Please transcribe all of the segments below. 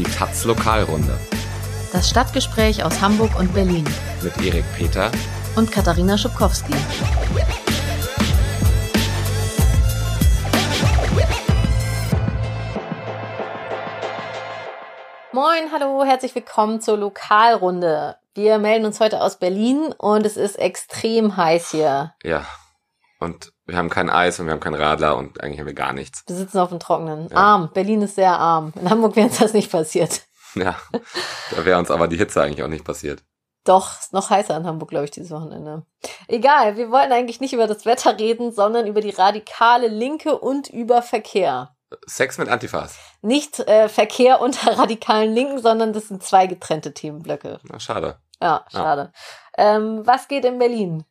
Die Taz Lokalrunde. Das Stadtgespräch aus Hamburg und Berlin. Mit Erik Peter und Katharina Schubkowski. Moin, hallo, herzlich willkommen zur Lokalrunde. Wir melden uns heute aus Berlin und es ist extrem heiß hier. Ja. Und wir haben kein Eis und wir haben keinen Radler und eigentlich haben wir gar nichts. Wir sitzen auf dem Trockenen. Ja. Arm. Berlin ist sehr arm. In Hamburg wäre uns das nicht passiert. Ja, da wäre uns aber die Hitze eigentlich auch nicht passiert. Doch, ist noch heißer in Hamburg, glaube ich, dieses Wochenende. Egal, wir wollten eigentlich nicht über das Wetter reden, sondern über die radikale Linke und über Verkehr. Sex mit Antifas. Nicht äh, Verkehr unter radikalen Linken, sondern das sind zwei getrennte Themenblöcke. Na, schade. Ja, schade. Ja. Ähm, was geht in Berlin?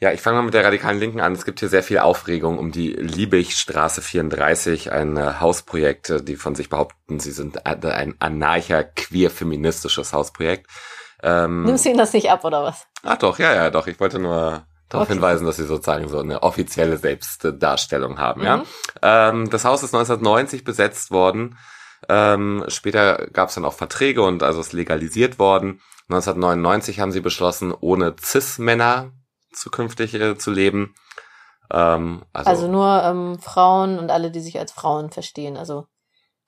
Ja, ich fange mal mit der radikalen Linken an. Es gibt hier sehr viel Aufregung um die Liebigstraße 34, ein äh, Hausprojekt, äh, die von sich behaupten, sie sind ein anarcher, queer-feministisches Hausprojekt. Ähm, Nimmst du ihnen das nicht ab, oder was? Ah doch, ja, ja, doch. Ich wollte nur darauf okay. hinweisen, dass sie sozusagen so eine offizielle Selbstdarstellung haben. Mhm. Ja, ähm, Das Haus ist 1990 besetzt worden. Ähm, später gab es dann auch Verträge und also ist legalisiert worden. 1999 haben sie beschlossen, ohne Cis-Männer zukünftig äh, zu leben. Ähm, also, also nur ähm, Frauen und alle, die sich als Frauen verstehen. Also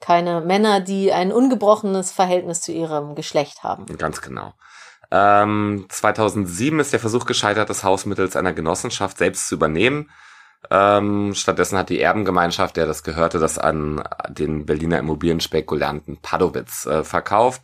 keine Männer, die ein ungebrochenes Verhältnis zu ihrem Geschlecht haben. Ganz genau. Ähm, 2007 ist der Versuch gescheitert, das Haus mittels einer Genossenschaft selbst zu übernehmen. Ähm, stattdessen hat die Erbengemeinschaft, der das gehörte, das an den Berliner Immobilienspekulanten Padowitz äh, verkauft.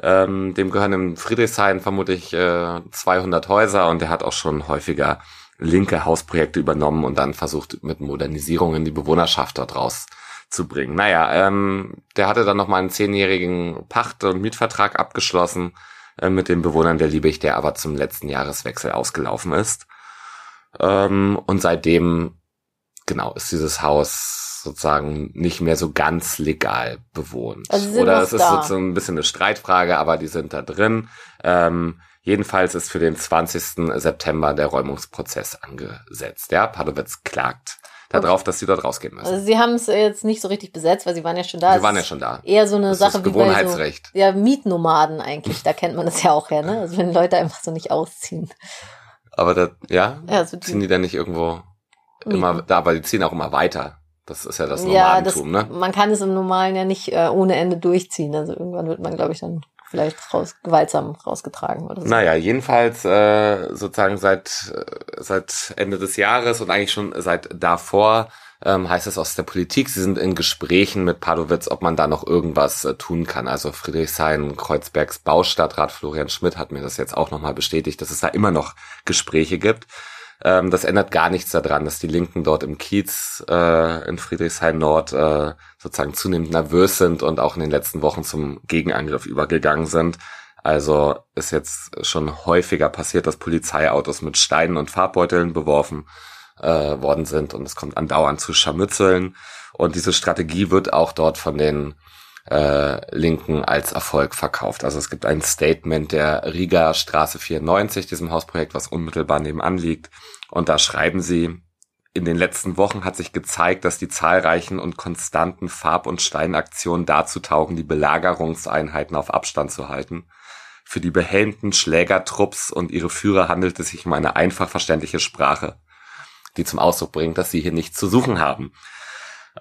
Ähm, dem gehören im Friedrichshain vermutlich äh, 200 Häuser und er hat auch schon häufiger linke Hausprojekte übernommen und dann versucht mit Modernisierungen die Bewohnerschaft dort rauszubringen. Naja, ähm, der hatte dann nochmal einen zehnjährigen Pacht- und Mietvertrag abgeschlossen äh, mit den Bewohnern der Liebig, der aber zum letzten Jahreswechsel ausgelaufen ist. Ähm, und seitdem, genau, ist dieses Haus sozusagen nicht mehr so ganz legal bewohnt. Also Oder es ist da. sozusagen ein bisschen eine Streitfrage, aber die sind da drin. Ähm, jedenfalls ist für den 20. September der Räumungsprozess angesetzt. Ja, Padowitz klagt darauf, dass sie dort rausgehen müssen. Also sie haben es jetzt nicht so richtig besetzt, weil sie waren ja schon da. Sie waren ja schon da. Eher so eine das Sache ist Gewohnheitsrecht. wie bei so, ja Mietnomaden eigentlich. Da kennt man das ja auch her, ne? Also wenn Leute einfach so nicht ausziehen. Aber da, ja, ja so ziehen die dann nicht irgendwo Mieten. immer da, aber die ziehen auch immer weiter. Das ist ja das Nomadentum, ja, das, ne? Man kann es im Normalen ja nicht äh, ohne Ende durchziehen. Also irgendwann wird man, glaube ich, dann vielleicht raus, gewaltsam rausgetragen oder so. Naja, jedenfalls äh, sozusagen seit, äh, seit Ende des Jahres und eigentlich schon seit davor ähm, heißt es aus der Politik, sie sind in Gesprächen mit Padowitz, ob man da noch irgendwas äh, tun kann. Also Friedrichshain, Kreuzbergs Baustadtrat Florian Schmidt hat mir das jetzt auch nochmal bestätigt, dass es da immer noch Gespräche gibt. Ähm, das ändert gar nichts daran, dass die Linken dort im Kiez äh, in Friedrichshain Nord äh, sozusagen zunehmend nervös sind und auch in den letzten Wochen zum Gegenangriff übergegangen sind. Also ist jetzt schon häufiger passiert, dass Polizeiautos mit Steinen und Farbbeuteln beworfen äh, worden sind und es kommt andauernd zu Scharmützeln. Und diese Strategie wird auch dort von den äh, Linken als Erfolg verkauft. Also es gibt ein Statement der Riga Straße 94, diesem Hausprojekt, was unmittelbar nebenan liegt. Und da schreiben sie, in den letzten Wochen hat sich gezeigt, dass die zahlreichen und konstanten Farb- und Steinaktionen dazu taugen, die Belagerungseinheiten auf Abstand zu halten. Für die behelmten Schlägertrupps und ihre Führer handelt es sich um eine einfach verständliche Sprache, die zum Ausdruck bringt, dass sie hier nichts zu suchen haben.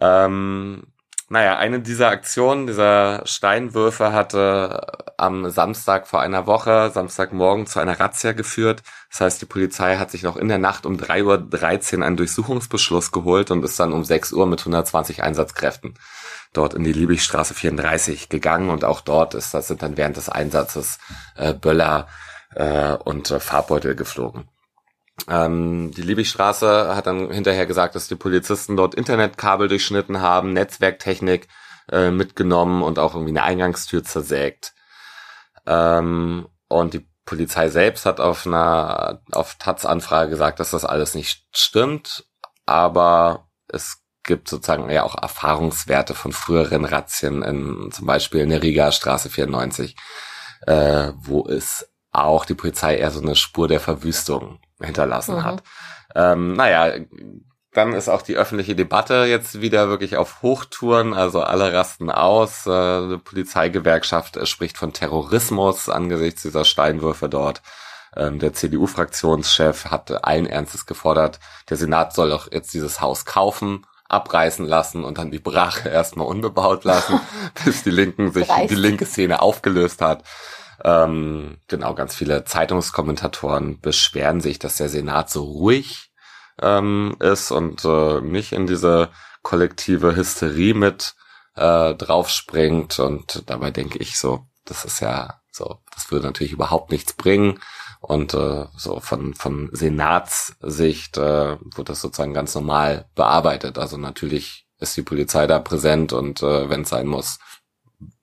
Ähm, naja, eine dieser Aktionen, dieser Steinwürfe hatte am Samstag vor einer Woche, Samstagmorgen zu einer Razzia geführt. Das heißt, die Polizei hat sich noch in der Nacht um 3.13 Uhr einen Durchsuchungsbeschluss geholt und ist dann um 6 Uhr mit 120 Einsatzkräften dort in die Liebigstraße 34 gegangen und auch dort ist das sind dann während des Einsatzes äh, Böller äh, und äh, Farbbeutel geflogen. Ähm, die Liebigstraße hat dann hinterher gesagt, dass die Polizisten dort Internetkabel durchschnitten haben, Netzwerktechnik äh, mitgenommen und auch irgendwie eine Eingangstür zersägt. Ähm, und die Polizei selbst hat auf einer auf Taz-Anfrage gesagt, dass das alles nicht stimmt, aber es gibt sozusagen ja auch Erfahrungswerte von früheren Razzien, in, zum Beispiel in der Riga Straße 94, äh, wo es auch die Polizei eher so eine Spur der Verwüstung hinterlassen mhm. hat. Ähm, naja, dann ist auch die öffentliche Debatte jetzt wieder wirklich auf Hochtouren, also alle rasten aus. Äh, eine Polizeigewerkschaft äh, spricht von Terrorismus angesichts dieser Steinwürfe dort. Ähm, der CDU-Fraktionschef hat allen Ernstes gefordert, der Senat soll doch jetzt dieses Haus kaufen, abreißen lassen und dann die Brache erstmal unbebaut lassen, bis die Linken sich, die linke Szene aufgelöst hat. Ähm, genau, ganz viele Zeitungskommentatoren beschweren sich, dass der Senat so ruhig ähm, ist und äh, nicht in diese kollektive Hysterie mit äh, draufspringt. Und dabei denke ich so, das ist ja so, das würde natürlich überhaupt nichts bringen. Und äh, so von, von Senatssicht äh, wird das sozusagen ganz normal bearbeitet. Also natürlich ist die Polizei da präsent und äh, wenn es sein muss,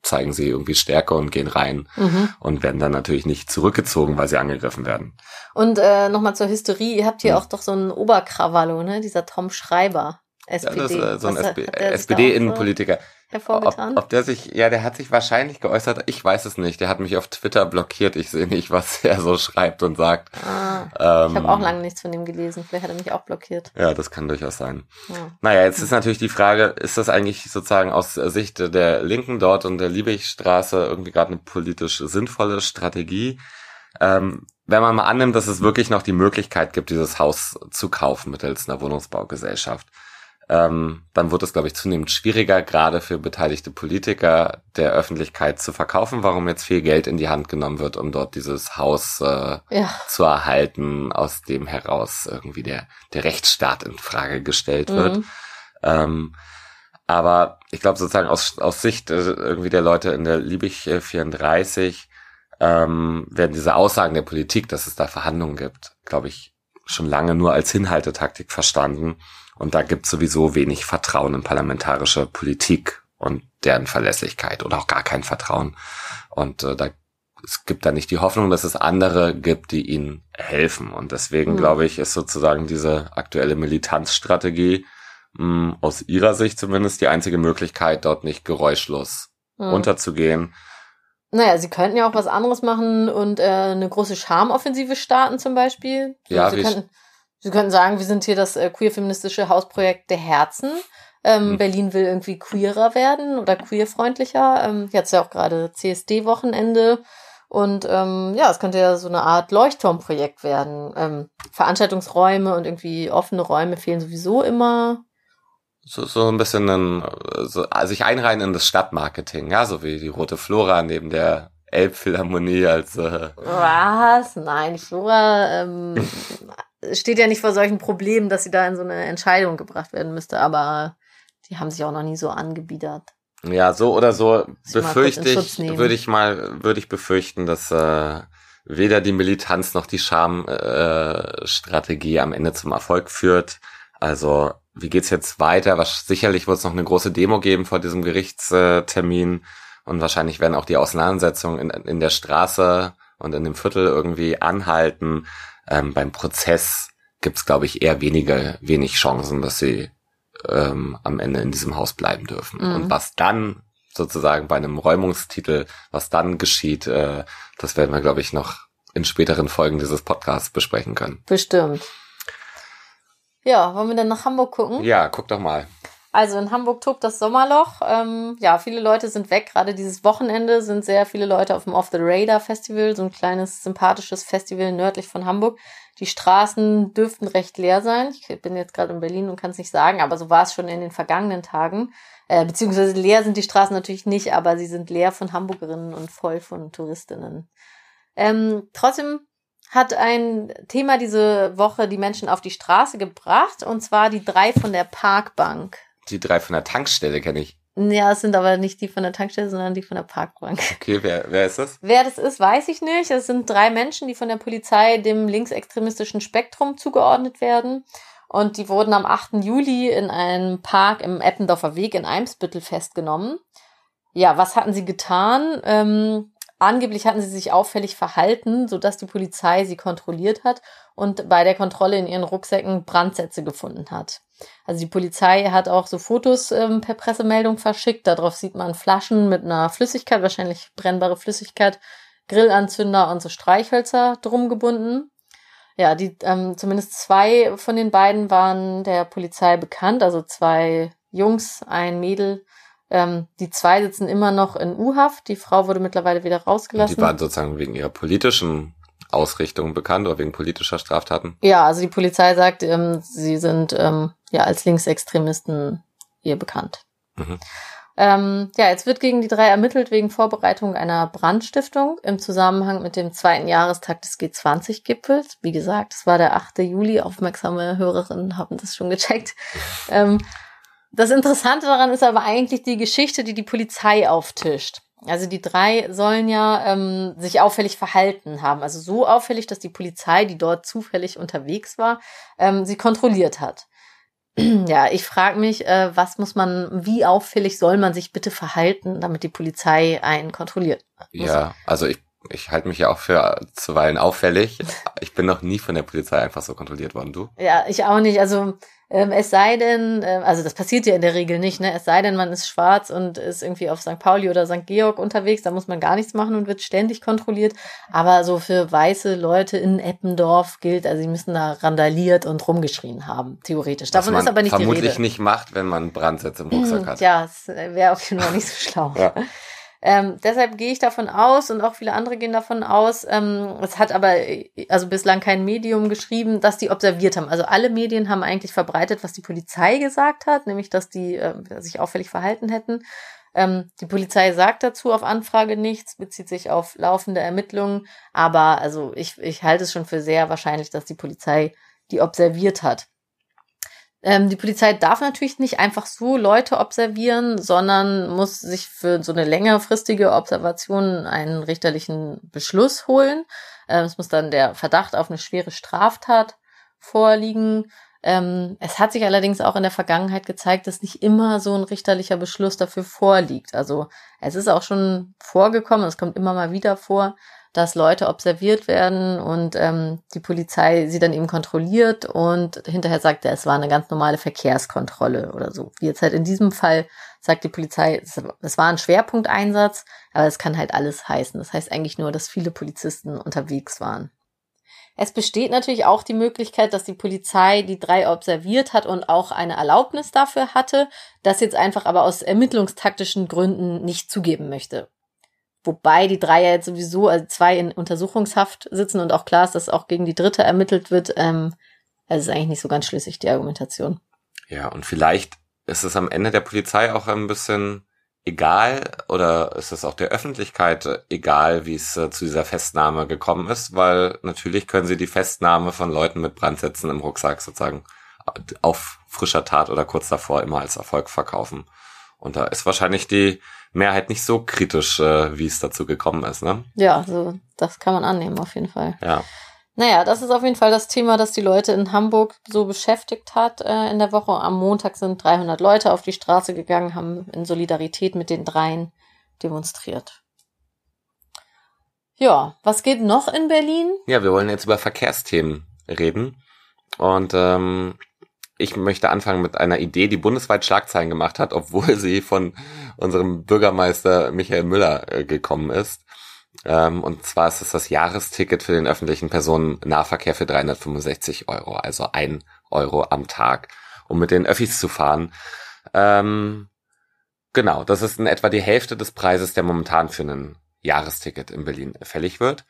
zeigen sie irgendwie Stärke und gehen rein mhm. und werden dann natürlich nicht zurückgezogen, weil sie angegriffen werden. Und äh, nochmal zur Hysterie, ihr habt hier mhm. auch doch so einen Oberkrawallo, ne? Dieser Tom Schreiber. SPD. Ja, das äh, so ein SPD-Innenpolitiker hervorgetan? Ob, ob der sich, ja, der hat sich wahrscheinlich geäußert, ich weiß es nicht. Der hat mich auf Twitter blockiert. Ich sehe nicht, was er so schreibt und sagt. Ah, ähm, ich habe auch lange nichts von dem gelesen. Vielleicht hat er mich auch blockiert. Ja, das kann durchaus sein. Ja. Naja, jetzt ist natürlich die Frage, ist das eigentlich sozusagen aus Sicht der Linken dort und der Liebigstraße irgendwie gerade eine politisch sinnvolle Strategie? Ähm, wenn man mal annimmt, dass es wirklich noch die Möglichkeit gibt, dieses Haus zu kaufen mittels einer Wohnungsbaugesellschaft, ähm, dann wird es, glaube ich, zunehmend schwieriger, gerade für beteiligte Politiker der Öffentlichkeit zu verkaufen, warum jetzt viel Geld in die Hand genommen wird, um dort dieses Haus äh, ja. zu erhalten, aus dem heraus irgendwie der, der Rechtsstaat in Frage gestellt wird. Mhm. Ähm, aber ich glaube sozusagen aus, aus Sicht äh, irgendwie der Leute in der Liebig 34 ähm, werden diese Aussagen der Politik, dass es da Verhandlungen gibt, glaube ich, schon lange nur als Hinhaltetaktik verstanden und da gibt sowieso wenig Vertrauen in parlamentarische Politik und deren Verlässlichkeit oder auch gar kein Vertrauen. Und äh, da es gibt da nicht die Hoffnung, dass es andere gibt, die ihnen helfen. Und deswegen mhm. glaube ich, ist sozusagen diese aktuelle Militanzstrategie mh, hm, aus ihrer Sicht zumindest die einzige Möglichkeit, dort nicht geräuschlos mhm. unterzugehen. Naja, sie könnten ja auch was anderes machen und äh, eine große Charmoffensive starten zum Beispiel. Ja, sie könnten, Sie könnten sagen, wir sind hier das äh, queer-feministische Hausprojekt der Herzen. Ähm, mhm. Berlin will irgendwie queerer werden oder queerfreundlicher. Ähm, jetzt ja auch gerade CSD-Wochenende. Und ähm, ja, es könnte ja so eine Art Leuchtturmprojekt werden. Ähm, Veranstaltungsräume und irgendwie offene Räume fehlen sowieso immer. So, so ein bisschen ein, so, also sich einreihen in das Stadtmarketing, ja, so wie die Rote Flora neben der Elbphilharmonie als äh Was? Nein, Flora ähm, steht ja nicht vor solchen Problemen, dass sie da in so eine Entscheidung gebracht werden müsste, aber die haben sich auch noch nie so angebiedert. Ja, so oder so befürchte ich, würde ich mal, würde ich befürchten, dass äh, weder die Militanz noch die Schamstrategie äh, am Ende zum Erfolg führt. Also wie geht's jetzt weiter? Was, sicherlich wird es noch eine große Demo geben vor diesem Gerichtstermin und wahrscheinlich werden auch die Auseinandersetzungen in, in der Straße und in dem Viertel irgendwie anhalten. Ähm, beim Prozess gibt es, glaube ich, eher weniger, wenig Chancen, dass sie ähm, am Ende in diesem Haus bleiben dürfen. Mhm. Und was dann sozusagen bei einem Räumungstitel, was dann geschieht, äh, das werden wir, glaube ich, noch in späteren Folgen dieses Podcasts besprechen können. Bestimmt. Ja, wollen wir dann nach Hamburg gucken? Ja, guck doch mal. Also in Hamburg tobt das Sommerloch. Ähm, ja, viele Leute sind weg. Gerade dieses Wochenende sind sehr viele Leute auf dem Off the Radar Festival, so ein kleines sympathisches Festival nördlich von Hamburg. Die Straßen dürften recht leer sein. Ich bin jetzt gerade in Berlin und kann es nicht sagen, aber so war es schon in den vergangenen Tagen. Äh, beziehungsweise leer sind die Straßen natürlich nicht, aber sie sind leer von Hamburgerinnen und voll von Touristinnen. Ähm, trotzdem hat ein Thema diese Woche die Menschen auf die Straße gebracht, und zwar die drei von der Parkbank. Die drei von der Tankstelle kenne ich. Ja, es sind aber nicht die von der Tankstelle, sondern die von der Parkbank. Okay, wer, wer ist das? Wer das ist, weiß ich nicht. Es sind drei Menschen, die von der Polizei dem linksextremistischen Spektrum zugeordnet werden. Und die wurden am 8. Juli in einem Park im Eppendorfer Weg in Eimsbüttel festgenommen. Ja, was hatten sie getan? Ähm, Angeblich hatten sie sich auffällig verhalten, sodass die Polizei sie kontrolliert hat und bei der Kontrolle in ihren Rucksäcken Brandsätze gefunden hat. Also die Polizei hat auch so Fotos ähm, per Pressemeldung verschickt. Darauf sieht man Flaschen mit einer Flüssigkeit, wahrscheinlich brennbare Flüssigkeit, Grillanzünder und so Streichhölzer drum gebunden. Ja, die ähm, zumindest zwei von den beiden waren der Polizei bekannt, also zwei Jungs, ein Mädel. Ähm, die zwei sitzen immer noch in U-Haft. Die Frau wurde mittlerweile wieder rausgelassen. Die waren sozusagen wegen ihrer politischen Ausrichtung bekannt oder wegen politischer Straftaten? Ja, also die Polizei sagt, ähm, sie sind ähm, ja als Linksextremisten ihr bekannt. Mhm. Ähm, ja, jetzt wird gegen die drei ermittelt wegen Vorbereitung einer Brandstiftung im Zusammenhang mit dem zweiten Jahrestag des G20-Gipfels. Wie gesagt, es war der 8. Juli. Aufmerksame Hörerinnen haben das schon gecheckt. Ähm, das Interessante daran ist aber eigentlich die Geschichte, die die Polizei auftischt. Also die drei sollen ja ähm, sich auffällig verhalten haben. Also so auffällig, dass die Polizei, die dort zufällig unterwegs war, ähm, sie kontrolliert hat. ja, ich frage mich, äh, was muss man, wie auffällig soll man sich bitte verhalten, damit die Polizei einen kontrolliert? Ja, also ich, ich halte mich ja auch für zuweilen auffällig. Ich bin noch nie von der Polizei einfach so kontrolliert worden, du? Ja, ich auch nicht. Also ähm, es sei denn, äh, also das passiert ja in der Regel nicht, ne? Es sei denn, man ist schwarz und ist irgendwie auf St. Pauli oder St. Georg unterwegs, da muss man gar nichts machen und wird ständig kontrolliert. Aber so für weiße Leute in Eppendorf gilt, also sie müssen da randaliert und rumgeschrien haben, theoretisch. Davon ist aber nicht die Rede. vermutlich nicht macht, wenn man Brandsätze im Rucksack hat. Ja, es wäre auf jeden Fall nicht so schlau. ja. Ähm, deshalb gehe ich davon aus und auch viele andere gehen davon aus, ähm, es hat aber also bislang kein Medium geschrieben, dass die observiert haben. Also alle Medien haben eigentlich verbreitet, was die Polizei gesagt hat, nämlich dass die äh, sich auffällig verhalten hätten. Ähm, die Polizei sagt dazu auf Anfrage nichts, bezieht sich auf laufende Ermittlungen, aber also ich, ich halte es schon für sehr wahrscheinlich, dass die Polizei die observiert hat. Ähm, die Polizei darf natürlich nicht einfach so Leute observieren, sondern muss sich für so eine längerfristige Observation einen richterlichen Beschluss holen. Ähm, es muss dann der Verdacht auf eine schwere Straftat vorliegen. Ähm, es hat sich allerdings auch in der Vergangenheit gezeigt, dass nicht immer so ein richterlicher Beschluss dafür vorliegt. Also es ist auch schon vorgekommen, es kommt immer mal wieder vor, dass Leute observiert werden und ähm, die Polizei sie dann eben kontrolliert und hinterher sagt er, es war eine ganz normale Verkehrskontrolle oder so. Wie jetzt halt in diesem Fall sagt die Polizei, es war ein Schwerpunkteinsatz, aber es kann halt alles heißen. Das heißt eigentlich nur, dass viele Polizisten unterwegs waren. Es besteht natürlich auch die Möglichkeit, dass die Polizei die drei observiert hat und auch eine Erlaubnis dafür hatte, das jetzt einfach aber aus ermittlungstaktischen Gründen nicht zugeben möchte. Wobei die drei ja jetzt sowieso, also zwei in Untersuchungshaft sitzen und auch klar ist, dass auch gegen die dritte ermittelt wird. Ähm, also ist eigentlich nicht so ganz schlüssig, die Argumentation. Ja, und vielleicht ist es am Ende der Polizei auch ein bisschen egal oder ist es auch der Öffentlichkeit egal, wie es äh, zu dieser Festnahme gekommen ist, weil natürlich können sie die Festnahme von Leuten mit Brandsätzen im Rucksack sozusagen auf frischer Tat oder kurz davor immer als Erfolg verkaufen. Und da ist wahrscheinlich die Mehrheit nicht so kritisch, äh, wie es dazu gekommen ist, ne? Ja, so, das kann man annehmen, auf jeden Fall. Ja. Naja, das ist auf jeden Fall das Thema, das die Leute in Hamburg so beschäftigt hat äh, in der Woche. Am Montag sind 300 Leute auf die Straße gegangen, haben in Solidarität mit den dreien demonstriert. Ja, was geht noch in Berlin? Ja, wir wollen jetzt über Verkehrsthemen reden. Und ähm, ich möchte anfangen mit einer Idee, die bundesweit Schlagzeilen gemacht hat, obwohl sie von unserem Bürgermeister Michael Müller äh, gekommen ist. Ähm, und zwar ist es das Jahresticket für den öffentlichen Personennahverkehr für 365 Euro, also ein Euro am Tag, um mit den Öffis zu fahren. Ähm, genau, das ist in etwa die Hälfte des Preises, der momentan für ein Jahresticket in Berlin fällig wird.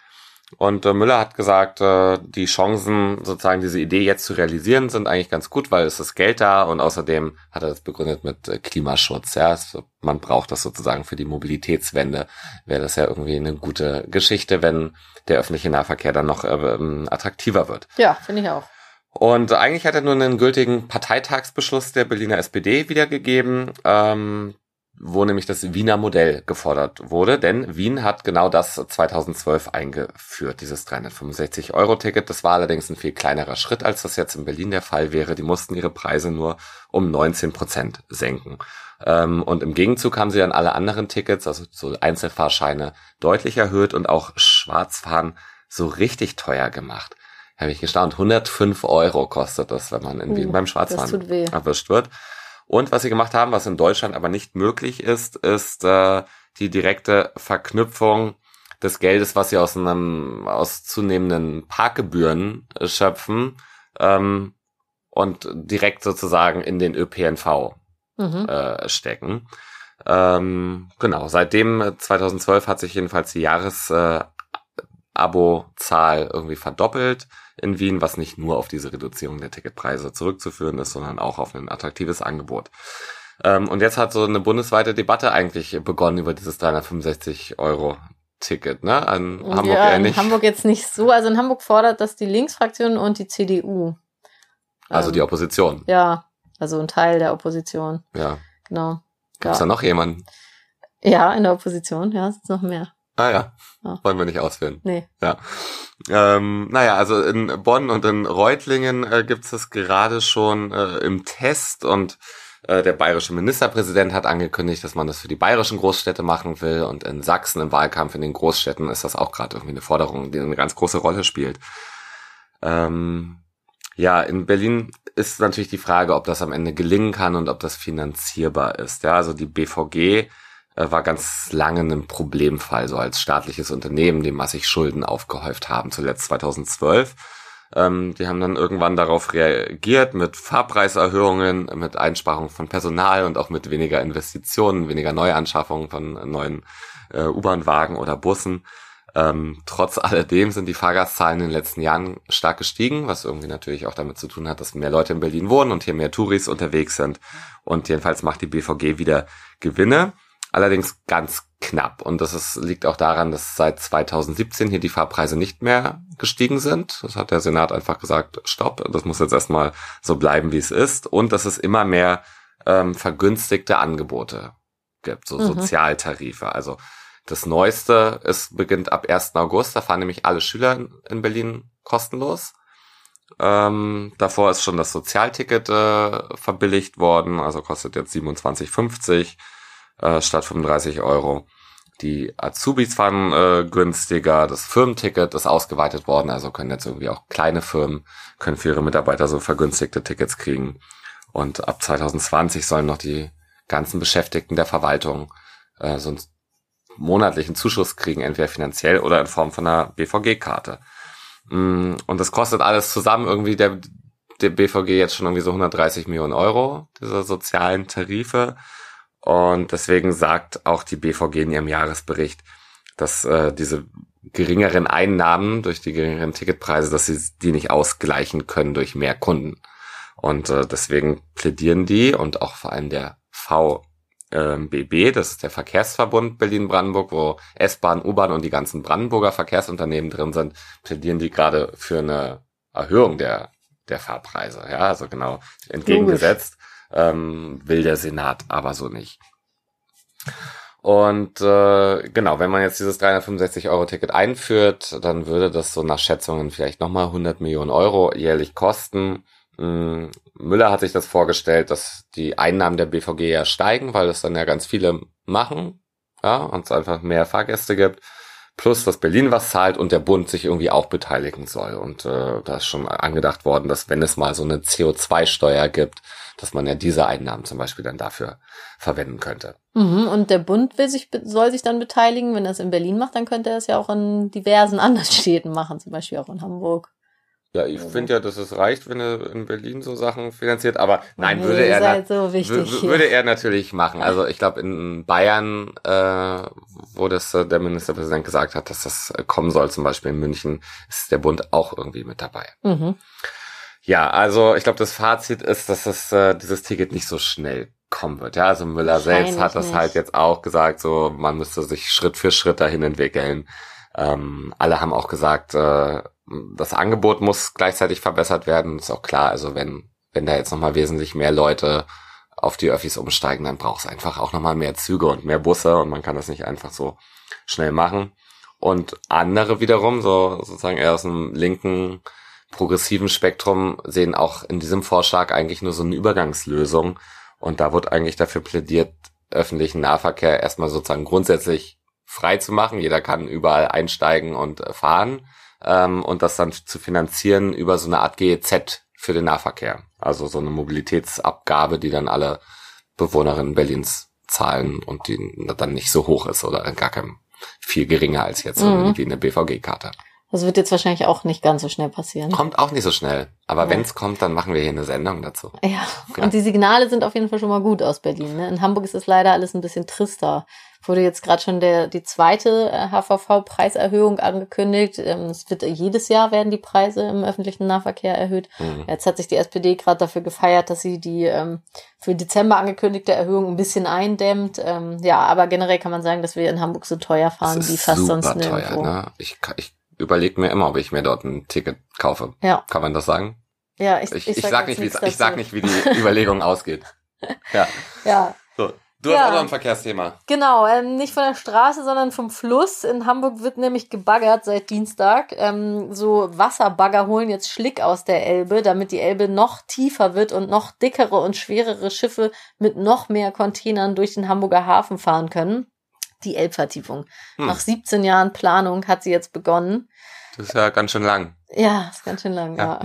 Und äh, Müller hat gesagt, äh, die Chancen, sozusagen diese Idee jetzt zu realisieren, sind eigentlich ganz gut, weil es ist Geld da und außerdem hat er das begründet mit äh, Klimaschutz. Ja, es, man braucht das sozusagen für die Mobilitätswende. Wäre das ja irgendwie eine gute Geschichte, wenn der öffentliche Nahverkehr dann noch äh, ähm, attraktiver wird. Ja, finde ich auch. Und eigentlich hat er nur einen gültigen Parteitagsbeschluss der Berliner SPD wiedergegeben. Ähm, wo nämlich das Wiener Modell gefordert wurde, denn Wien hat genau das 2012 eingeführt, dieses 365-Euro-Ticket. Das war allerdings ein viel kleinerer Schritt, als das jetzt in Berlin der Fall wäre. Die mussten ihre Preise nur um 19 Prozent senken. Ähm, und im Gegenzug haben sie dann alle anderen Tickets, also so Einzelfahrscheine, deutlich erhöht und auch Schwarzfahren so richtig teuer gemacht. Habe ich gestaunt. 105 Euro kostet das, wenn man in Wien uh, beim Schwarzfahren erwischt wird. Und was sie gemacht haben, was in Deutschland aber nicht möglich ist, ist äh, die direkte Verknüpfung des Geldes, was sie aus einem aus zunehmenden Parkgebühren äh, schöpfen ähm, und direkt sozusagen in den ÖPNV mhm. äh, stecken. Ähm, genau, seitdem 2012 hat sich jedenfalls die Jahres äh, Abo-Zahl irgendwie verdoppelt in Wien, was nicht nur auf diese Reduzierung der Ticketpreise zurückzuführen ist, sondern auch auf ein attraktives Angebot. Ähm, und jetzt hat so eine bundesweite Debatte eigentlich begonnen über dieses 365 Euro Ticket, ne? An Hamburg ja, in Hamburg jetzt nicht so. Also in Hamburg fordert das die Linksfraktion und die CDU. Also ähm, die Opposition. Ja, also ein Teil der Opposition. Ja. Genau. Gibt es ja. da noch jemanden? Ja, in der Opposition, ja, es noch mehr. Ah ja. ja. Wollen wir nicht ausführen. Nee. Ja. Ähm, naja, also in Bonn und in Reutlingen äh, gibt es gerade schon äh, im Test und äh, der bayerische Ministerpräsident hat angekündigt, dass man das für die bayerischen Großstädte machen will und in Sachsen im Wahlkampf in den Großstädten ist das auch gerade irgendwie eine Forderung, die eine ganz große Rolle spielt. Ähm, ja, in Berlin ist natürlich die Frage, ob das am Ende gelingen kann und ob das finanzierbar ist. Ja, also die BVG war ganz lange ein Problemfall, so als staatliches Unternehmen, die massig Schulden aufgehäuft haben, zuletzt 2012. Ähm, die haben dann irgendwann darauf reagiert mit Fahrpreiserhöhungen, mit Einsparung von Personal und auch mit weniger Investitionen, weniger Neuanschaffungen von neuen äh, U-Bahn-Wagen oder Bussen. Ähm, trotz alledem sind die Fahrgastzahlen in den letzten Jahren stark gestiegen, was irgendwie natürlich auch damit zu tun hat, dass mehr Leute in Berlin wohnen und hier mehr Touris unterwegs sind. Und jedenfalls macht die BVG wieder Gewinne allerdings ganz knapp. Und das ist, liegt auch daran, dass seit 2017 hier die Fahrpreise nicht mehr gestiegen sind. Das hat der Senat einfach gesagt, stopp, das muss jetzt erstmal so bleiben, wie es ist. Und dass es immer mehr ähm, vergünstigte Angebote gibt, so mhm. Sozialtarife. Also das Neueste, es beginnt ab 1. August, da fahren nämlich alle Schüler in Berlin kostenlos. Ähm, davor ist schon das Sozialticket äh, verbilligt worden, also kostet jetzt 27,50 äh, statt 35 Euro. Die Azubis fahren äh, günstiger, das Firmenticket ist ausgeweitet worden, also können jetzt irgendwie auch kleine Firmen, können für ihre Mitarbeiter so vergünstigte Tickets kriegen. Und ab 2020 sollen noch die ganzen Beschäftigten der Verwaltung äh, so einen monatlichen Zuschuss kriegen, entweder finanziell oder in Form von einer BVG-Karte. Mm, und das kostet alles zusammen irgendwie der, der BVG jetzt schon irgendwie so 130 Millionen Euro, diese sozialen Tarife. Und deswegen sagt auch die BVG in ihrem Jahresbericht, dass äh, diese geringeren Einnahmen durch die geringeren Ticketpreise, dass sie die nicht ausgleichen können durch mehr Kunden. Und äh, deswegen plädieren die und auch vor allem der VBB, das ist der Verkehrsverbund Berlin-Brandenburg, wo S-Bahn, U-Bahn und die ganzen Brandenburger Verkehrsunternehmen drin sind, plädieren die gerade für eine Erhöhung der, der Fahrpreise. Ja, also genau entgegengesetzt ähm, will der Senat aber so nicht. Und äh, genau, wenn man jetzt dieses 365 Euro Ticket einführt, dann würde das so nach Schätzungen vielleicht nochmal 100 Millionen Euro jährlich kosten. Ähm, Müller hat sich das vorgestellt, dass die Einnahmen der BVG ja steigen, weil es dann ja ganz viele machen, ja, und es einfach mehr Fahrgäste gibt plus dass Berlin was zahlt und der Bund sich irgendwie auch beteiligen soll. Und äh, da ist schon angedacht worden, dass wenn es mal so eine CO2-Steuer gibt, dass man ja diese Einnahmen zum Beispiel dann dafür verwenden könnte. Mhm, und der Bund will sich, soll sich dann beteiligen. Wenn er es in Berlin macht, dann könnte er es ja auch in diversen anderen Städten machen, zum Beispiel auch in Hamburg. Ja, ich also. finde ja, dass es reicht, wenn er in Berlin so Sachen finanziert, aber nein, nee, würde er halt so würde er natürlich machen. Also ich glaube in Bayern, äh, wo das äh, der Ministerpräsident gesagt hat, dass das äh, kommen soll, zum Beispiel in München, ist der Bund auch irgendwie mit dabei. Mhm. Ja, also ich glaube, das Fazit ist, dass das äh, dieses Ticket nicht so schnell kommen wird. Ja, also Müller selbst hat das nicht. halt jetzt auch gesagt, so man müsste sich Schritt für Schritt dahin entwickeln. Ähm, alle haben auch gesagt, äh, das Angebot muss gleichzeitig verbessert werden. Ist auch klar, also wenn, wenn da jetzt nochmal wesentlich mehr Leute auf die Öffis umsteigen, dann braucht es einfach auch nochmal mehr Züge und mehr Busse und man kann das nicht einfach so schnell machen. Und andere wiederum, so sozusagen eher aus dem linken progressiven Spektrum, sehen auch in diesem Vorschlag eigentlich nur so eine Übergangslösung. Und da wird eigentlich dafür plädiert, öffentlichen Nahverkehr erstmal sozusagen grundsätzlich frei zu machen. Jeder kann überall einsteigen und fahren ähm, und das dann zu finanzieren über so eine Art GEZ für den Nahverkehr. Also so eine Mobilitätsabgabe, die dann alle Bewohnerinnen Berlins zahlen und die dann nicht so hoch ist oder in gar keinem viel geringer als jetzt mhm. irgendwie eine BVG-Karte. Das wird jetzt wahrscheinlich auch nicht ganz so schnell passieren. Kommt auch nicht so schnell. Aber ja. wenn es kommt, dann machen wir hier eine Sendung dazu. Ja. ja. und die Signale sind auf jeden Fall schon mal gut aus Berlin. Ne? In Hamburg ist es leider alles ein bisschen trister. Wurde jetzt gerade schon der die zweite HVV-Preiserhöhung äh, angekündigt. Ähm, es wird jedes Jahr werden die Preise im öffentlichen Nahverkehr erhöht. Mhm. Jetzt hat sich die SPD gerade dafür gefeiert, dass sie die ähm, für Dezember angekündigte Erhöhung ein bisschen eindämmt. Ähm, ja, aber generell kann man sagen, dass wir in Hamburg so teuer fahren wie fast sonst nirgendwo. Teuer, ne? Ich, ich überlege mir immer, ob ich mir dort ein Ticket kaufe. Ja. Kann man das sagen? Ja, ich, ich, ich, sag, sag nicht, wie ich sag nicht, wie die Überlegung ausgeht. Ja. Ja. So. Du ja. hast auch noch ein Verkehrsthema. Genau, ähm, nicht von der Straße, sondern vom Fluss. In Hamburg wird nämlich gebaggert seit Dienstag. Ähm, so Wasserbagger holen jetzt Schlick aus der Elbe, damit die Elbe noch tiefer wird und noch dickere und schwerere Schiffe mit noch mehr Containern durch den Hamburger Hafen fahren können die Elbvertiefung. Hm. Nach 17 Jahren Planung hat sie jetzt begonnen. Das ist ja ganz schön lang. Ja, ist ganz schön lang, ja.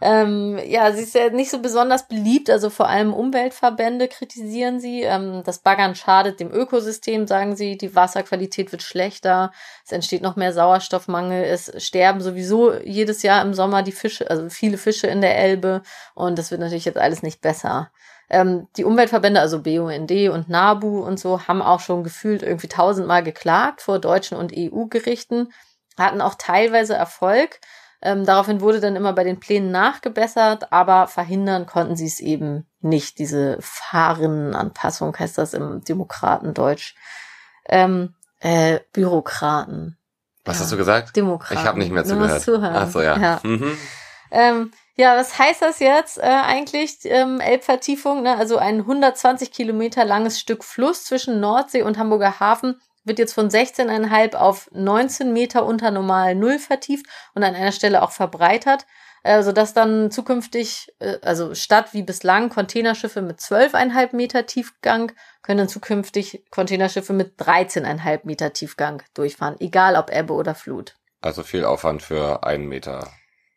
Ja, ähm, ja sie ist ja nicht so besonders beliebt, also vor allem Umweltverbände kritisieren sie. Ähm, das Baggern schadet dem Ökosystem, sagen sie. Die Wasserqualität wird schlechter, es entsteht noch mehr Sauerstoffmangel, es sterben sowieso jedes Jahr im Sommer die Fische, also viele Fische in der Elbe und das wird natürlich jetzt alles nicht besser. Ähm, die Umweltverbände, also BUND und NABU und so, haben auch schon gefühlt irgendwie tausendmal geklagt vor deutschen und EU-Gerichten, hatten auch teilweise Erfolg. Ähm, daraufhin wurde dann immer bei den Plänen nachgebessert, aber verhindern konnten sie es eben nicht. Diese Fahrenanpassung heißt das im Demokratendeutsch. Ähm, äh, Bürokraten. Was ja. hast du gesagt? Demokraten. Ich habe nicht mehr zugehört. Ach so, ja. ja. Mhm. Ähm, ja, was heißt das jetzt äh, eigentlich, ähm, Elbvertiefung? Ne? Also ein 120 Kilometer langes Stück Fluss zwischen Nordsee und Hamburger Hafen wird jetzt von 16,5 auf 19 Meter unter normal Null vertieft und an einer Stelle auch verbreitert, äh, sodass dann zukünftig, äh, also statt wie bislang Containerschiffe mit 12,5 Meter Tiefgang, können zukünftig Containerschiffe mit 13,5 Meter Tiefgang durchfahren, egal ob Ebbe oder Flut. Also viel Aufwand für einen Meter.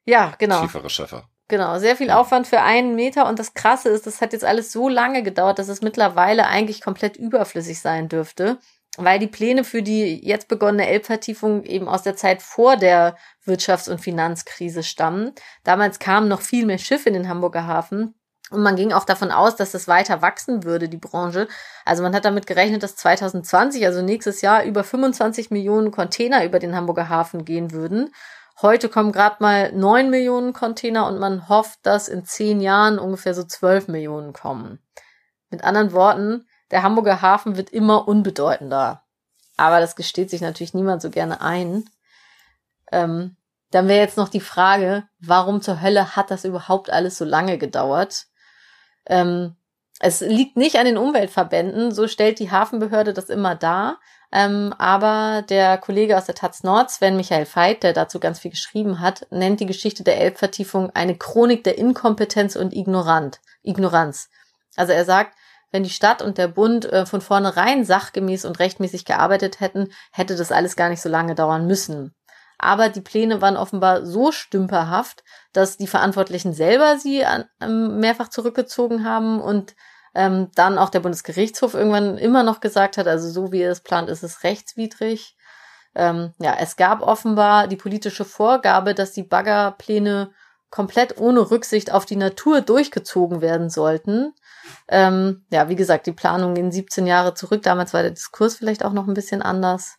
Ja, genau. Tiefere Schiffe. Genau, sehr viel Aufwand für einen Meter und das Krasse ist, das hat jetzt alles so lange gedauert, dass es mittlerweile eigentlich komplett überflüssig sein dürfte, weil die Pläne für die jetzt begonnene Elbvertiefung eben aus der Zeit vor der Wirtschafts- und Finanzkrise stammen. Damals kamen noch viel mehr Schiffe in den Hamburger Hafen und man ging auch davon aus, dass das weiter wachsen würde, die Branche. Also man hat damit gerechnet, dass 2020, also nächstes Jahr, über 25 Millionen Container über den Hamburger Hafen gehen würden. Heute kommen gerade mal neun Millionen Container und man hofft, dass in zehn Jahren ungefähr so zwölf Millionen kommen. Mit anderen Worten, der Hamburger Hafen wird immer unbedeutender. Aber das gesteht sich natürlich niemand so gerne ein. Ähm, dann wäre jetzt noch die Frage, warum zur Hölle hat das überhaupt alles so lange gedauert? Ähm, es liegt nicht an den Umweltverbänden, so stellt die Hafenbehörde das immer dar. Ähm, aber der Kollege aus der Taz Nord, Sven Michael Veit, der dazu ganz viel geschrieben hat, nennt die Geschichte der Elbvertiefung eine Chronik der Inkompetenz und Ignorant, Ignoranz. Also er sagt, wenn die Stadt und der Bund äh, von vornherein sachgemäß und rechtmäßig gearbeitet hätten, hätte das alles gar nicht so lange dauern müssen. Aber die Pläne waren offenbar so stümperhaft, dass die Verantwortlichen selber sie an, ähm, mehrfach zurückgezogen haben und ähm, dann auch der Bundesgerichtshof irgendwann immer noch gesagt hat, also so wie er es plant, ist es rechtswidrig. Ähm, ja, es gab offenbar die politische Vorgabe, dass die Baggerpläne komplett ohne Rücksicht auf die Natur durchgezogen werden sollten. Ähm, ja, wie gesagt, die Planung gehen 17 Jahre zurück. Damals war der Diskurs vielleicht auch noch ein bisschen anders.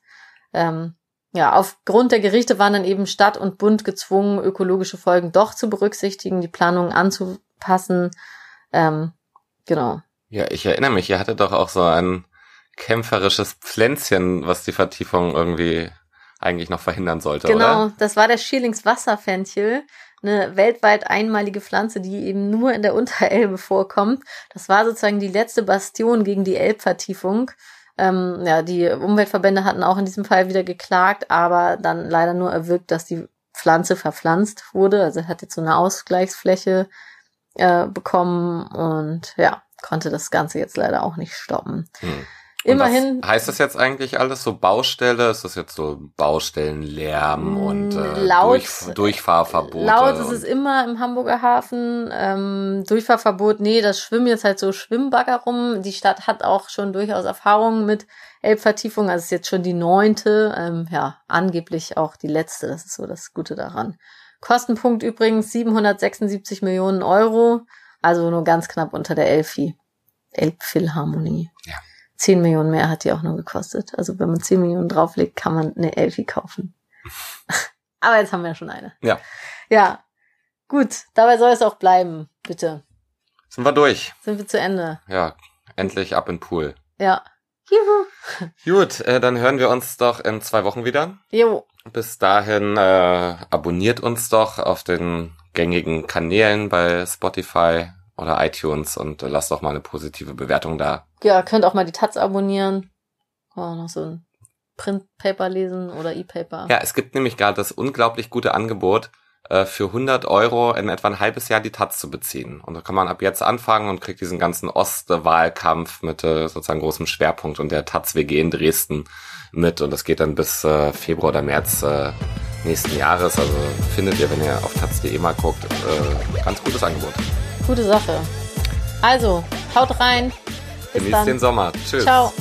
Ähm, ja, aufgrund der Gerichte waren dann eben Stadt und Bund gezwungen, ökologische Folgen doch zu berücksichtigen, die Planungen anzupassen. Ähm, Genau. Ja, ich erinnere mich, ihr hattet doch auch so ein kämpferisches Pflänzchen, was die Vertiefung irgendwie eigentlich noch verhindern sollte, genau, oder? das war der Schierlingswasserfenchel, eine weltweit einmalige Pflanze, die eben nur in der Unterelbe vorkommt. Das war sozusagen die letzte Bastion gegen die Elbvertiefung. Ähm, ja, die Umweltverbände hatten auch in diesem Fall wieder geklagt, aber dann leider nur erwirkt, dass die Pflanze verpflanzt wurde. Also hat jetzt so eine Ausgleichsfläche äh, bekommen und ja, konnte das Ganze jetzt leider auch nicht stoppen. Hm. Immerhin. heißt das jetzt eigentlich alles so Baustelle? Ist das jetzt so Baustellenlärm und äh, laut, Durch, Durchfahrverbote? Laut ist es immer im Hamburger Hafen. Ähm, Durchfahrverbot, nee, das schwimmen jetzt halt so Schwimmbagger rum. Die Stadt hat auch schon durchaus Erfahrungen mit Elbvertiefung. Also es ist jetzt schon die neunte, ähm, ja, angeblich auch die letzte. Das ist so das Gute daran. Kostenpunkt übrigens 776 Millionen Euro, also nur ganz knapp unter der Elfi. Elbphilharmonie. Ja. 10 Millionen mehr hat die auch nur gekostet. Also wenn man 10 Millionen drauflegt, kann man eine Elfi kaufen. Aber jetzt haben wir ja schon eine. Ja. Ja. Gut, dabei soll es auch bleiben, bitte. Sind wir durch. Sind wir zu Ende. Ja, endlich ab in Pool. Ja. Juhu. Gut, äh, dann hören wir uns doch in zwei Wochen wieder. Jo. Bis dahin äh, abonniert uns doch auf den gängigen Kanälen bei Spotify oder iTunes und lasst doch mal eine positive Bewertung da. Ja, könnt auch mal die Taz abonnieren. Oh, noch so ein Printpaper lesen oder E-Paper. Ja, es gibt nämlich gerade das unglaublich gute Angebot, äh, für 100 Euro in etwa ein halbes Jahr die Taz zu beziehen. Und da kann man ab jetzt anfangen und kriegt diesen ganzen Ostwahlkampf mit äh, sozusagen großem Schwerpunkt und der Taz WG in Dresden mit. Und das geht dann bis äh, Februar oder März nächsten Jahres. Also findet ihr, wenn ihr auf taz.de mal guckt, ganz gutes Angebot. Gute Sache. Also, haut rein. Bis Genießt dann. den Sommer. Tschüss. Ciao.